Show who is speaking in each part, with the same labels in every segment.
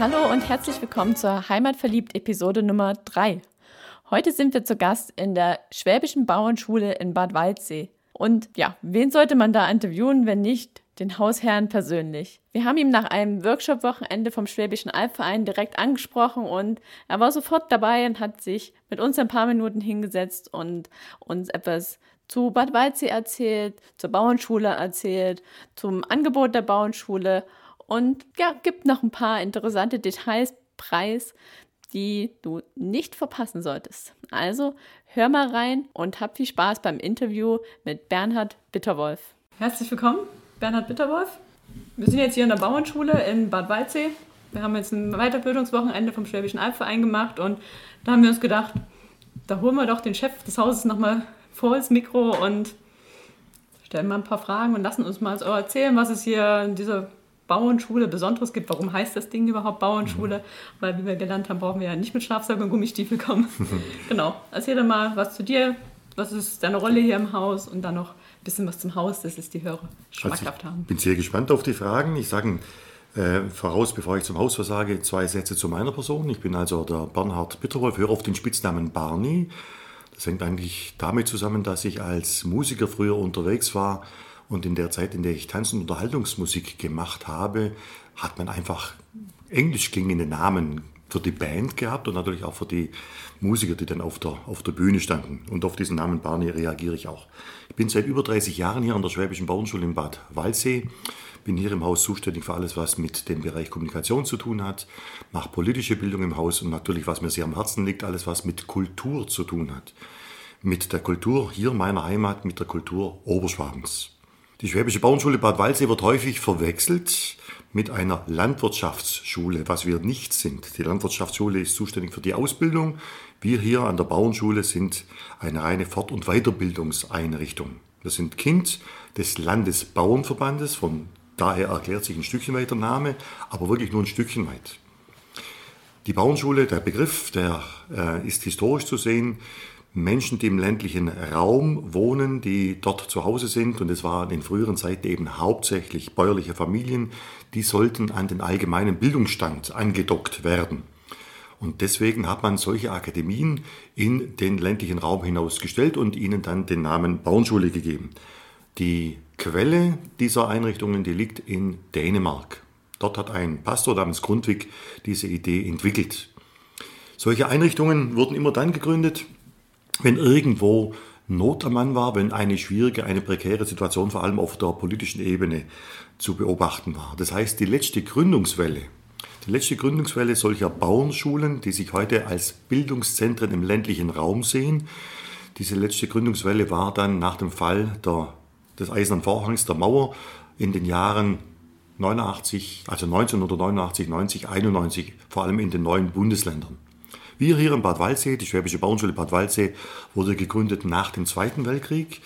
Speaker 1: Hallo und herzlich willkommen zur Heimatverliebt Episode Nummer 3. Heute sind wir zu Gast in der Schwäbischen Bauernschule in Bad Waldsee. Und ja, wen sollte man da interviewen, wenn nicht den Hausherrn persönlich? Wir haben ihn nach einem Workshop-Wochenende vom Schwäbischen Albverein direkt angesprochen und er war sofort dabei und hat sich mit uns ein paar Minuten hingesetzt und uns etwas zu Bad Waldsee erzählt, zur Bauernschule erzählt, zum Angebot der Bauernschule und ja, gibt noch ein paar interessante Details preis, die du nicht verpassen solltest. Also hör mal rein und hab viel Spaß beim Interview mit Bernhard Bitterwolf. Herzlich willkommen, Bernhard Bitterwolf. Wir sind jetzt hier in der Bauernschule in Bad Waldsee. Wir haben jetzt ein Weiterbildungswochenende vom Schwäbischen Albverein gemacht und da haben wir uns gedacht, da holen wir doch den Chef des Hauses nochmal vor das Mikro und stellen mal ein paar Fragen und lassen uns mal so erzählen, was es hier in dieser Bauernschule Besonderes gibt. Warum heißt das Ding überhaupt Bauernschule? Mhm. Weil, wie wir gelernt haben, brauchen wir ja nicht mit Schlafsack und Gummistiefel kommen. genau. Erzähl doch mal was zu dir. Was ist deine Rolle hier im Haus? Und dann noch ein bisschen was zum Haus, dass es die Hörer schmackhaft
Speaker 2: also haben. Ich bin sehr gespannt auf die Fragen. Ich sage äh, voraus, bevor ich zum Haus was sage, zwei Sätze zu meiner Person. Ich bin also der Bernhard Bitterwolf, höre auf den Spitznamen Barney. Das hängt eigentlich damit zusammen, dass ich als Musiker früher unterwegs war und in der Zeit, in der ich Tanz- und Unterhaltungsmusik gemacht habe, hat man einfach englisch klingende Namen für die Band gehabt und natürlich auch für die Musiker, die dann auf der, auf der Bühne standen. Und auf diesen Namen Barney reagiere ich auch. Ich bin seit über 30 Jahren hier an der Schwäbischen Bauernschule in Bad Waldsee. Bin hier im Haus zuständig für alles, was mit dem Bereich Kommunikation zu tun hat, mache politische Bildung im Haus und natürlich, was mir sehr am Herzen liegt, alles, was mit Kultur zu tun hat. Mit der Kultur hier meiner Heimat, mit der Kultur Oberschwabens. Die Schwäbische Bauernschule Bad Waldsee wird häufig verwechselt mit einer Landwirtschaftsschule, was wir nicht sind. Die Landwirtschaftsschule ist zuständig für die Ausbildung. Wir hier an der Bauernschule sind eine reine Fort- und Weiterbildungseinrichtung. Wir sind Kind des Landesbauernverbandes, von daher erklärt sich ein Stückchen weit der Name, aber wirklich nur ein Stückchen weit. Die Bauernschule, der Begriff, der äh, ist historisch zu sehen. Menschen, die im ländlichen Raum wohnen, die dort zu Hause sind, und es waren in früheren Zeiten eben hauptsächlich bäuerliche Familien, die sollten an den allgemeinen Bildungsstand angedockt werden. Und deswegen hat man solche Akademien in den ländlichen Raum hinausgestellt und ihnen dann den Namen Bauernschule gegeben. Die Quelle dieser Einrichtungen, die liegt in Dänemark. Dort hat ein Pastor namens Grundtvig diese Idee entwickelt. Solche Einrichtungen wurden immer dann gegründet, wenn irgendwo Not am Mann war, wenn eine schwierige, eine prekäre Situation vor allem auf der politischen Ebene zu beobachten war. Das heißt, die letzte Gründungswelle, die letzte Gründungswelle solcher Bauernschulen, die sich heute als Bildungszentren im ländlichen Raum sehen, diese letzte Gründungswelle war dann nach dem Fall der, des Eisernen Vorhangs, der Mauer, in den Jahren 89, also 1989, 90, 91, vor allem in den neuen Bundesländern. Wir hier in Bad Waldsee, die Schwäbische Bauernschule Bad Waldsee, wurde gegründet nach dem Zweiten Weltkrieg.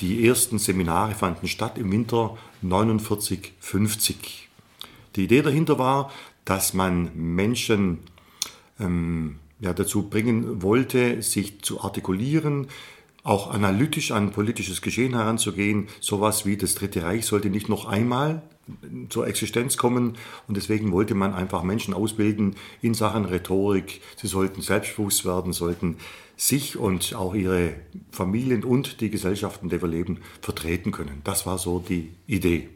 Speaker 2: Die ersten Seminare fanden statt im Winter 49, 50. Die Idee dahinter war, dass man Menschen ähm, ja, dazu bringen wollte, sich zu artikulieren, auch analytisch an politisches Geschehen heranzugehen. Sowas wie das Dritte Reich sollte nicht noch einmal zur Existenz kommen. Und deswegen wollte man einfach Menschen ausbilden in Sachen Rhetorik. Sie sollten selbstbewusst werden, sollten sich und auch ihre Familien und die Gesellschaften, der wir leben, vertreten können. Das war so die Idee.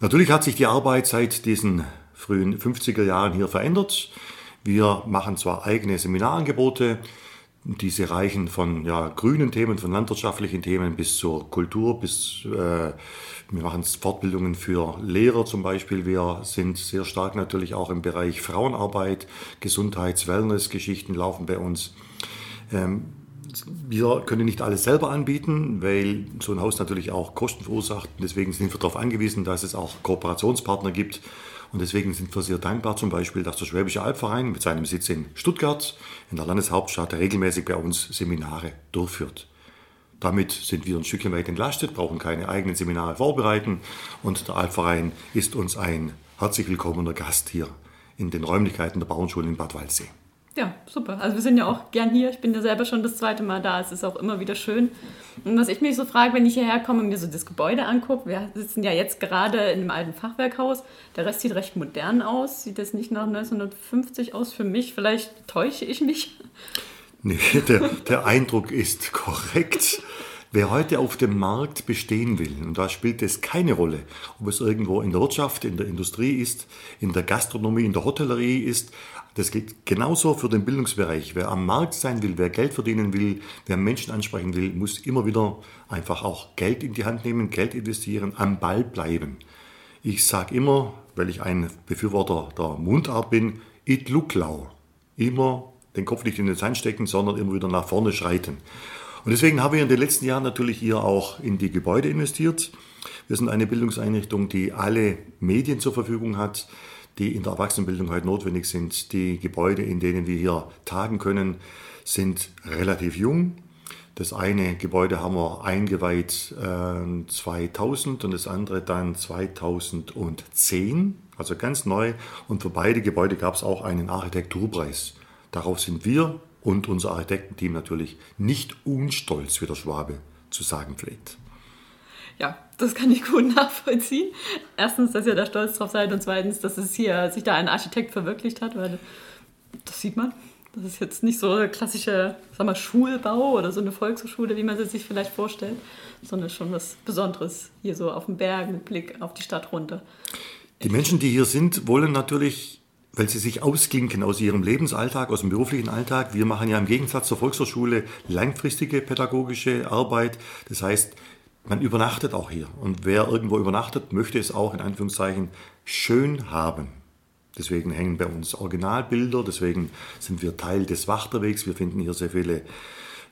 Speaker 2: Natürlich hat sich die Arbeit seit diesen frühen 50er Jahren hier verändert. Wir machen zwar eigene Seminarangebote, diese reichen von ja, grünen Themen, von landwirtschaftlichen Themen bis zur Kultur, bis äh, wir machen Fortbildungen für Lehrer zum Beispiel. Wir sind sehr stark natürlich auch im Bereich Frauenarbeit, Gesundheits-, Wellness-Geschichten laufen bei uns. Ähm, wir können nicht alles selber anbieten, weil so ein Haus natürlich auch Kosten verursacht. Deswegen sind wir darauf angewiesen, dass es auch Kooperationspartner gibt. Und deswegen sind wir sehr dankbar zum Beispiel, dass der Schwäbische Albverein mit seinem Sitz in Stuttgart, in der Landeshauptstadt, regelmäßig bei uns Seminare durchführt. Damit sind wir ein Stückchen weit entlastet, brauchen keine eigenen Seminare vorbereiten und der Albverein ist uns ein herzlich willkommener Gast hier in den Räumlichkeiten der Bauernschule in Bad Waldsee.
Speaker 1: Ja, super. Also wir sind ja auch gern hier. Ich bin ja selber schon das zweite Mal da. Es ist auch immer wieder schön. Und was ich mich so frage, wenn ich hierher komme und mir so das Gebäude angucke, wir sitzen ja jetzt gerade in einem alten Fachwerkhaus. Der Rest sieht recht modern aus. Sieht das nicht nach 1950 aus für mich? Vielleicht täusche ich mich.
Speaker 2: Nee, der, der Eindruck ist korrekt. Wer heute auf dem Markt bestehen will, und da spielt es keine Rolle, ob es irgendwo in der Wirtschaft, in der Industrie ist, in der Gastronomie, in der Hotellerie ist, das geht genauso für den Bildungsbereich. Wer am Markt sein will, wer Geld verdienen will, wer Menschen ansprechen will, muss immer wieder einfach auch Geld in die Hand nehmen, Geld investieren, am Ball bleiben. Ich sage immer, weil ich ein Befürworter der Mundart bin, it look lau. Immer den Kopf nicht in den Sand stecken, sondern immer wieder nach vorne schreiten. Und deswegen haben wir in den letzten Jahren natürlich hier auch in die Gebäude investiert. Wir sind eine Bildungseinrichtung, die alle Medien zur Verfügung hat, die in der Erwachsenenbildung heute notwendig sind. Die Gebäude, in denen wir hier tagen können, sind relativ jung. Das eine Gebäude haben wir eingeweiht äh, 2000 und das andere dann 2010, also ganz neu. Und für beide Gebäude gab es auch einen Architekturpreis. Darauf sind wir und unser Architektenteam natürlich nicht unstolz, wie der Schwabe zu sagen pflegt.
Speaker 1: Ja, das kann ich gut nachvollziehen. Erstens, dass ihr da stolz drauf seid und zweitens, dass es hier sich da ein Architekt verwirklicht hat, weil das sieht man. Das ist jetzt nicht so klassischer sag mal, Schulbau oder so eine Volkshochschule, wie man sie sich vielleicht vorstellt, sondern schon was Besonderes hier so auf dem Berg mit Blick auf die Stadt runter.
Speaker 2: Die Menschen, die hier sind, wollen natürlich weil sie sich ausklinken aus ihrem Lebensalltag, aus dem beruflichen Alltag. Wir machen ja im Gegensatz zur Volkshochschule langfristige pädagogische Arbeit. Das heißt, man übernachtet auch hier. Und wer irgendwo übernachtet, möchte es auch in Anführungszeichen schön haben. Deswegen hängen bei uns Originalbilder, deswegen sind wir Teil des Wachterwegs. Wir finden hier sehr viele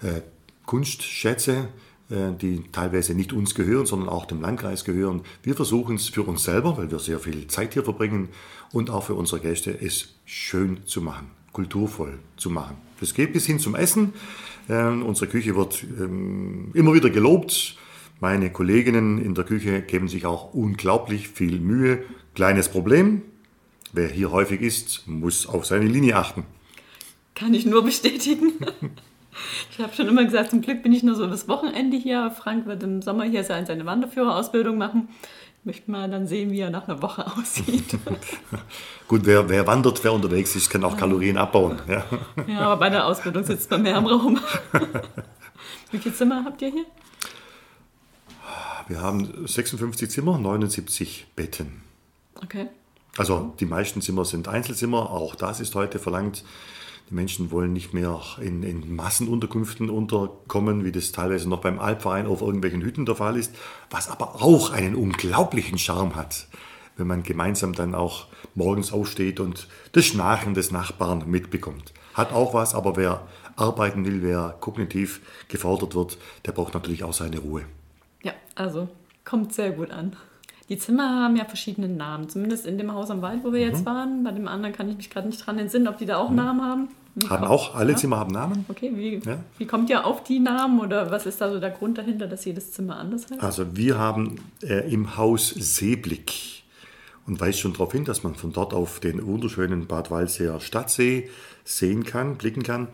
Speaker 2: äh, Kunstschätze, äh, die teilweise nicht uns gehören, sondern auch dem Landkreis gehören. Wir versuchen es für uns selber, weil wir sehr viel Zeit hier verbringen und auch für unsere Gäste, es schön zu machen, kulturvoll zu machen. Das geht bis hin zum Essen. Ähm, unsere Küche wird ähm, immer wieder gelobt. Meine Kolleginnen in der Küche geben sich auch unglaublich viel Mühe. Kleines Problem, wer hier häufig isst, muss auf seine Linie achten.
Speaker 1: Kann ich nur bestätigen. Ich habe schon immer gesagt, zum Glück bin ich nur so bis Wochenende hier. Frank wird im Sommer hier seine Wanderführerausbildung machen. Ich möchte mal dann sehen, wie er nach einer Woche aussieht.
Speaker 2: Gut, wer, wer, wandert, wer unterwegs ist, kann auch Kalorien abbauen. Ja,
Speaker 1: ja aber bei der Ausbildung sitzt man mehr im Raum. Wie viele Zimmer habt ihr hier?
Speaker 2: Wir haben 56 Zimmer, 79 Betten.
Speaker 1: Okay.
Speaker 2: Also die meisten Zimmer sind Einzelzimmer, auch das ist heute verlangt. Die Menschen wollen nicht mehr in, in, Massenunterkünften unterkommen, wie das teilweise noch beim Alpverein auf irgendwelchen Hütten der Fall ist, was aber auch einen unglaublichen Charme hat, wenn man gemeinsam dann auch morgens aufsteht und das Schnarchen des Nachbarn mitbekommt. Hat auch was, aber wer arbeiten will, wer kognitiv gefordert wird, der braucht natürlich auch seine Ruhe.
Speaker 1: Ja, also kommt sehr gut an. Die Zimmer haben ja verschiedene Namen, zumindest in dem Haus am Wald, wo wir mhm. jetzt waren. Bei dem anderen kann ich mich gerade nicht dran entsinnen, ob die da auch mhm. Namen haben.
Speaker 2: Haben auch, alle ja? Zimmer haben Namen.
Speaker 1: Okay, wie, ja? wie kommt ihr auf die Namen oder was ist da so der Grund dahinter, dass jedes Zimmer anders heißt?
Speaker 2: Also wir haben äh, im Haus Seeblick und weist schon darauf hin, dass man von dort auf den wunderschönen Bad Waldsee Stadtsee sehen kann, blicken kann.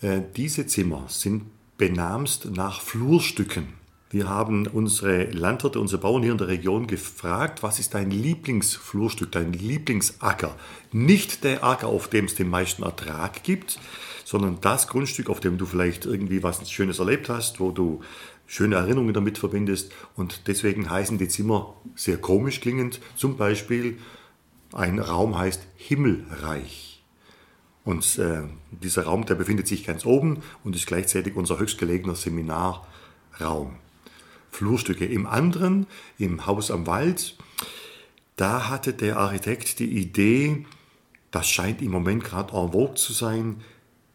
Speaker 2: Äh, diese Zimmer sind benamst nach Flurstücken. Wir haben unsere Landwirte, unsere Bauern hier in der Region gefragt, was ist dein Lieblingsflurstück, dein Lieblingsacker? Nicht der Acker, auf dem es den meisten Ertrag gibt, sondern das Grundstück, auf dem du vielleicht irgendwie was Schönes erlebt hast, wo du schöne Erinnerungen damit verbindest. Und deswegen heißen die Zimmer sehr komisch klingend. Zum Beispiel ein Raum heißt Himmelreich. Und äh, dieser Raum, der befindet sich ganz oben und ist gleichzeitig unser höchstgelegener Seminarraum. Flurstücke. Im anderen, im Haus am Wald, da hatte der Architekt die Idee, das scheint im Moment gerade en vogue zu sein,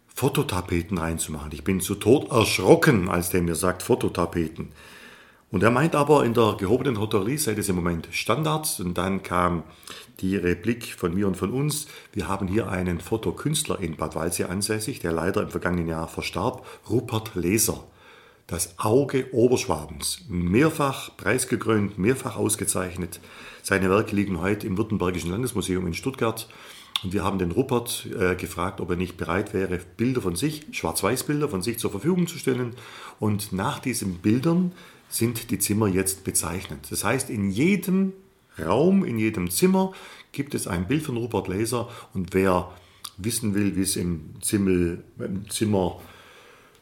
Speaker 2: Fototapeten reinzumachen. Ich bin zu Tod erschrocken, als der mir sagt Fototapeten. Und er meint aber, in der gehobenen Hotellerie sei das im Moment Standard. Und dann kam die Replik von mir und von uns. Wir haben hier einen Fotokünstler in Bad Waldsee ansässig, der leider im vergangenen Jahr verstarb, Rupert Leser das Auge Oberschwabens. Mehrfach preisgekrönt, mehrfach ausgezeichnet. Seine Werke liegen heute im Württembergischen Landesmuseum in Stuttgart. Und wir haben den Rupert äh, gefragt, ob er nicht bereit wäre, Bilder von sich, Schwarz-Weiß-Bilder von sich zur Verfügung zu stellen. Und nach diesen Bildern sind die Zimmer jetzt bezeichnet. Das heißt, in jedem Raum, in jedem Zimmer gibt es ein Bild von Rupert Laser. Und wer wissen will, wie es im, Zimmel, im Zimmer,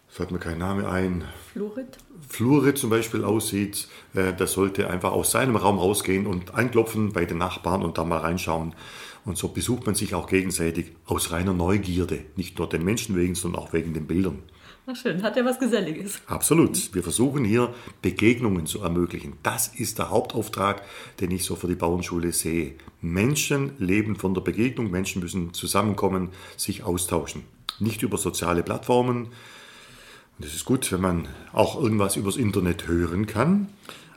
Speaker 2: fällt mir kein Name ein,
Speaker 1: Fluorid?
Speaker 2: Flure zum Beispiel aussieht, äh, der sollte einfach aus seinem Raum rausgehen und anklopfen bei den Nachbarn und da mal reinschauen. Und so besucht man sich auch gegenseitig aus reiner Neugierde, nicht nur den Menschen wegen, sondern auch wegen den Bildern.
Speaker 1: Na schön, hat ja was Geselliges.
Speaker 2: Absolut. Wir versuchen hier Begegnungen zu ermöglichen. Das ist der Hauptauftrag, den ich so für die Bauernschule sehe. Menschen leben von der Begegnung, Menschen müssen zusammenkommen, sich austauschen. Nicht über soziale Plattformen. Es ist gut, wenn man auch irgendwas übers Internet hören kann.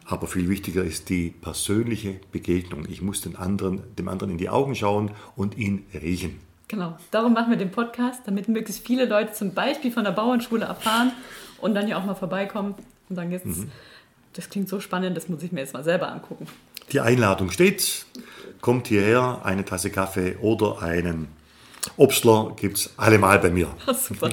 Speaker 2: Aber viel wichtiger ist die persönliche Begegnung. Ich muss den anderen, dem anderen in die Augen schauen und ihn riechen.
Speaker 1: Genau, darum machen wir den Podcast, damit möglichst viele Leute zum Beispiel von der Bauernschule erfahren und dann ja auch mal vorbeikommen und sagen, jetzt, mhm. das klingt so spannend, das muss ich mir jetzt mal selber angucken.
Speaker 2: Die Einladung steht, kommt hierher, eine Tasse Kaffee oder einen Obstler gibt es allemal bei mir.
Speaker 1: super.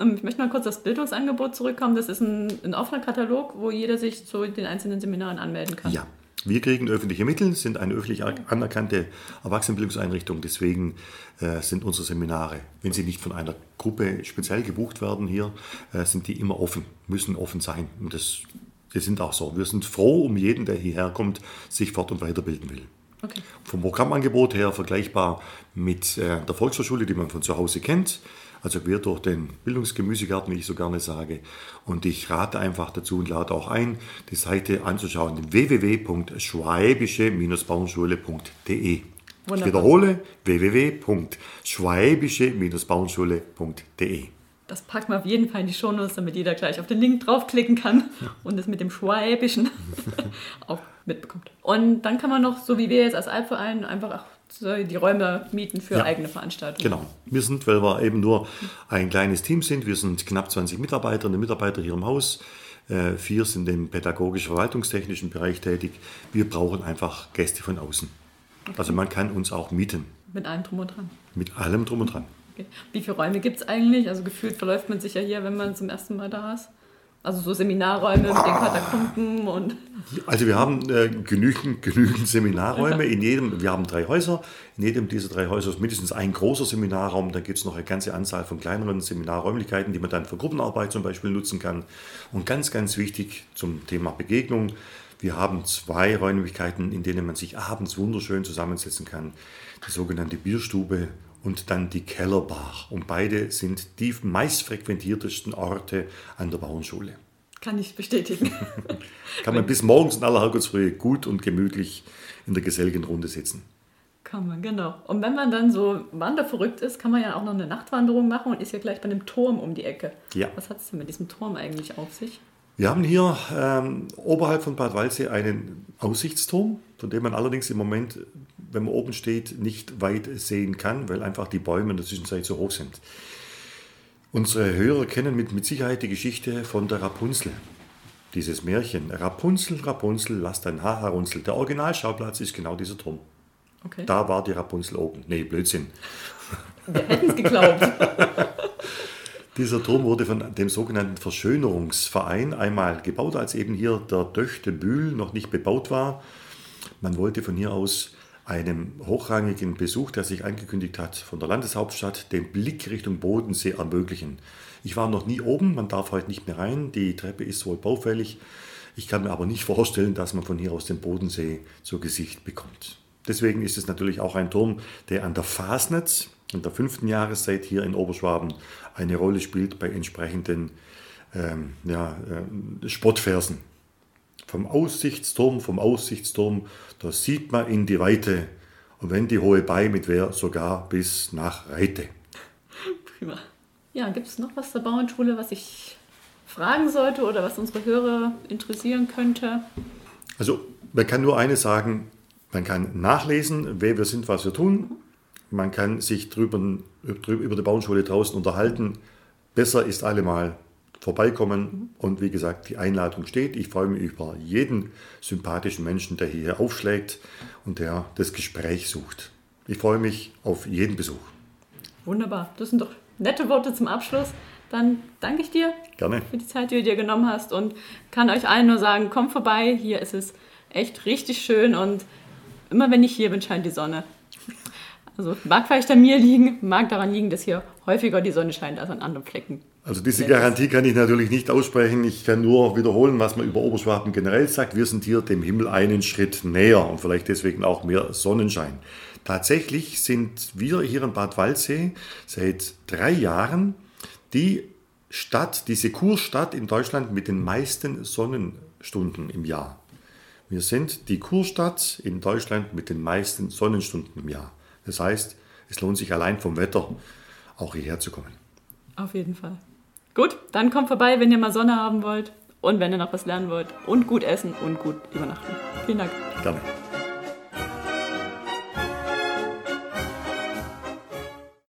Speaker 1: Ähm, ich möchte mal kurz aufs Bildungsangebot zurückkommen. Das ist ein, ein offener Katalog, wo jeder sich zu den einzelnen Seminaren anmelden kann.
Speaker 2: Ja. Wir kriegen öffentliche Mittel, sind eine öffentlich anerkannte Erwachsenenbildungseinrichtung. Deswegen äh, sind unsere Seminare, wenn sie nicht von einer Gruppe speziell gebucht werden hier, äh, sind die immer offen, müssen offen sein. Und das, das sind auch so. Wir sind froh um jeden, der hierher kommt, sich fort- und weiterbilden will. Okay. Vom Programmangebot her vergleichbar mit äh, der Volkshochschule, die man von zu Hause kennt. Also quer durch den Bildungsgemüsegarten, wie ich so gerne sage. Und ich rate einfach dazu und lade auch ein, die Seite anzuschauen, www.schwäbische-bauernschule.de. Ich wiederhole, www.schwäbische-bauernschule.de.
Speaker 1: Das packen wir auf jeden Fall in die Shownotes, damit jeder gleich auf den Link draufklicken kann und es mit dem Schwäbischen auch mitbekommt. Und dann kann man noch, so wie wir jetzt als Albverein, einfach die Räume mieten für ja, eigene Veranstaltungen.
Speaker 2: Genau. Wir sind, weil wir eben nur ein kleines Team sind, wir sind knapp 20 Mitarbeiterinnen und Mitarbeiter hier im Haus. Äh, vier sind im pädagogisch-verwaltungstechnischen Bereich tätig. Wir brauchen einfach Gäste von außen. Okay. Also man kann uns auch mieten.
Speaker 1: Mit allem drum und dran.
Speaker 2: Mit allem drum und dran.
Speaker 1: Okay. Wie viele Räume gibt es eigentlich? Also gefühlt verläuft man sich ja hier, wenn man zum ersten Mal da ist. Also so Seminarräume mit den Katakomben und.
Speaker 2: Also wir haben äh, genügend, genügend Seminarräume. In jedem, wir haben drei Häuser. In jedem dieser drei Häuser ist mindestens ein großer Seminarraum. Dann gibt es noch eine ganze Anzahl von kleineren Seminarräumlichkeiten, die man dann für Gruppenarbeit zum Beispiel nutzen kann. Und ganz, ganz wichtig zum Thema Begegnung. Wir haben zwei Räumlichkeiten, in denen man sich abends wunderschön zusammensetzen kann. Die sogenannte Bierstube und dann die Kellerbar. Und beide sind die meistfrequentiertesten Orte an der Bauernschule.
Speaker 1: Kann ich bestätigen.
Speaker 2: kann man bis morgens in aller Herrgottsfrühe gut und gemütlich in der geselligen Runde sitzen.
Speaker 1: Kann man, genau. Und wenn man dann so wanderverrückt ist, kann man ja auch noch eine Nachtwanderung machen und ist ja gleich bei einem Turm um die Ecke. Ja. Was hat es denn mit diesem Turm eigentlich auf sich?
Speaker 2: Wir haben hier ähm, oberhalb von Bad Waldsee einen Aussichtsturm, von dem man allerdings im Moment, wenn man oben steht, nicht weit sehen kann, weil einfach die Bäume in der Zwischenzeit so hoch sind. Unsere Hörer kennen mit, mit Sicherheit die Geschichte von der Rapunzel. Dieses Märchen. Rapunzel, Rapunzel, lass dein Haar herunzeln. Der Originalschauplatz ist genau dieser Turm. Okay. Da war die Rapunzel oben. Nee, Blödsinn.
Speaker 1: Wir hätten es geglaubt.
Speaker 2: Dieser Turm wurde von dem sogenannten Verschönerungsverein einmal gebaut, als eben hier der Döchtebühl noch nicht bebaut war. Man wollte von hier aus einem hochrangigen Besuch, der sich angekündigt hat, von der Landeshauptstadt den Blick Richtung Bodensee ermöglichen. Ich war noch nie oben, man darf heute nicht mehr rein, die Treppe ist wohl baufällig. Ich kann mir aber nicht vorstellen, dass man von hier aus den Bodensee zu Gesicht bekommt. Deswegen ist es natürlich auch ein Turm, der an der Fasnetz, in der fünften Jahreszeit hier in Oberschwaben eine Rolle spielt bei entsprechenden ähm, ja, äh, Spottversen. Vom Aussichtsturm, vom Aussichtsturm, da sieht man in die Weite und wenn die hohe Bei mit wer sogar bis nach Reite.
Speaker 1: Prima. Ja, gibt es noch was zur Bauernschule, was ich fragen sollte oder was unsere Hörer interessieren könnte?
Speaker 2: Also, man kann nur eines sagen, man kann nachlesen, wer wir sind, was wir tun. Man kann sich drüber, über die Bauernschule draußen unterhalten. Besser ist allemal vorbeikommen. Und wie gesagt, die Einladung steht. Ich freue mich über jeden sympathischen Menschen, der hier aufschlägt und der das Gespräch sucht. Ich freue mich auf jeden Besuch.
Speaker 1: Wunderbar. Das sind doch nette Worte zum Abschluss. Dann danke ich dir
Speaker 2: Gerne.
Speaker 1: für die Zeit, die du dir genommen hast und kann euch allen nur sagen, kommt vorbei. Hier ist es echt richtig schön und immer wenn ich hier bin, scheint die Sonne. Also mag vielleicht an mir liegen, mag daran liegen, dass hier häufiger die Sonne scheint als an anderen Flecken.
Speaker 2: Also diese Garantie kann ich natürlich nicht aussprechen. Ich kann nur wiederholen, was man über Oberschwaben generell sagt. Wir sind hier dem Himmel einen Schritt näher und vielleicht deswegen auch mehr Sonnenschein. Tatsächlich sind wir hier in Bad Waldsee seit drei Jahren die Stadt, diese Kurstadt in Deutschland mit den meisten Sonnenstunden im Jahr. Wir sind die Kurstadt in Deutschland mit den meisten Sonnenstunden im Jahr. Das heißt, es lohnt sich allein vom Wetter auch hierher zu kommen.
Speaker 1: Auf jeden Fall. Gut, dann kommt vorbei, wenn ihr mal Sonne haben wollt und wenn ihr noch was lernen wollt und gut essen und gut übernachten. Vielen Dank.
Speaker 2: Gerne.